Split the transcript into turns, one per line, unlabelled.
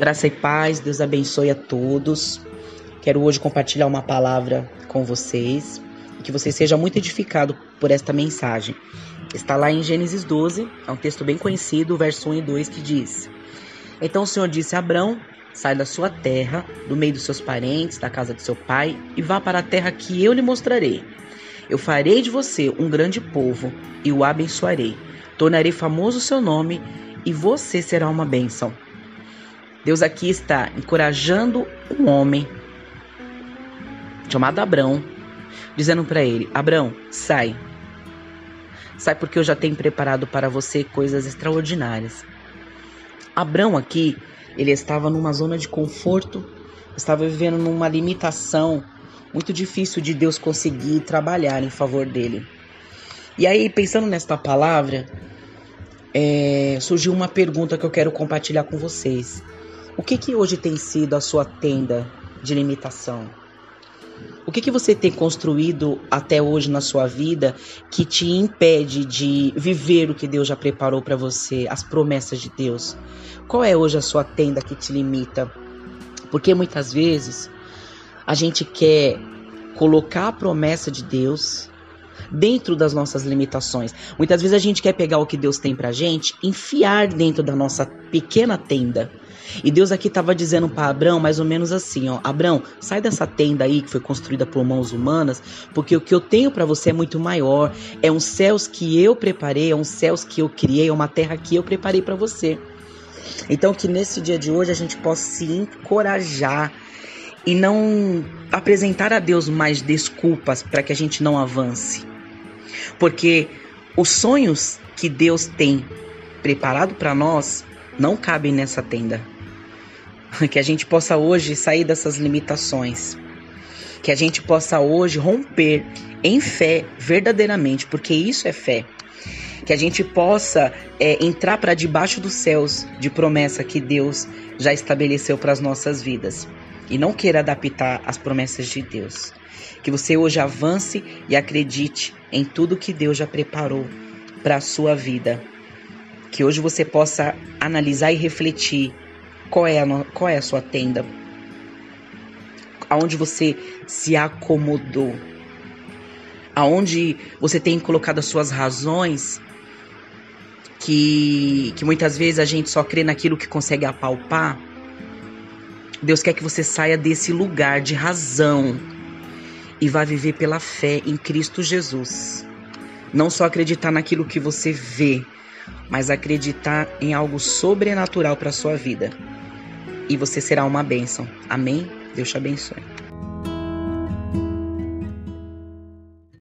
Graça e paz, Deus abençoe a todos. Quero hoje compartilhar uma palavra com vocês e que você seja muito edificado por esta mensagem. Está lá em Gênesis 12, é um texto bem conhecido, verso 1 e 2 que diz: Então o Senhor disse a Abrão: Sai da sua terra, do meio dos seus parentes, da casa de seu pai, e vá para a terra que eu lhe mostrarei. Eu farei de você um grande povo e o abençoarei. Tornarei famoso o seu nome e você será uma bênção. Deus aqui está encorajando um homem chamado Abrão, dizendo para ele: Abrão, sai. Sai porque eu já tenho preparado para você coisas extraordinárias. Abrão aqui, ele estava numa zona de conforto, estava vivendo numa limitação muito difícil de Deus conseguir trabalhar em favor dele. E aí, pensando nesta palavra, é, surgiu uma pergunta que eu quero compartilhar com vocês. O que, que hoje tem sido a sua tenda de limitação? O que, que você tem construído até hoje na sua vida que te impede de viver o que Deus já preparou para você, as promessas de Deus? Qual é hoje a sua tenda que te limita? Porque muitas vezes a gente quer colocar a promessa de Deus dentro das nossas limitações. Muitas vezes a gente quer pegar o que Deus tem pra gente, enfiar dentro da nossa pequena tenda. E Deus aqui estava dizendo para Abraão mais ou menos assim, ó, Abraão, sai dessa tenda aí que foi construída por mãos humanas, porque o que eu tenho para você é muito maior. É um céus que eu preparei, é um céus que eu criei, é uma terra que eu preparei para você. Então que nesse dia de hoje a gente possa se encorajar e não apresentar a Deus mais desculpas para que a gente não avance. Porque os sonhos que Deus tem preparado para nós não cabem nessa tenda. Que a gente possa hoje sair dessas limitações. Que a gente possa hoje romper em fé verdadeiramente, porque isso é fé. Que a gente possa é, entrar para debaixo dos céus de promessa que Deus já estabeleceu para as nossas vidas. E não queira adaptar as promessas de Deus. Que você hoje avance e acredite em tudo que Deus já preparou para a sua vida. Que hoje você possa analisar e refletir qual é a, qual é a sua tenda, aonde você se acomodou, aonde você tem colocado as suas razões, que, que muitas vezes a gente só crê naquilo que consegue apalpar. Deus quer que você saia desse lugar de razão e vá viver pela fé em Cristo Jesus. Não só acreditar naquilo que você vê, mas acreditar em algo sobrenatural para sua vida. E você será uma bênção. Amém? Deus te abençoe.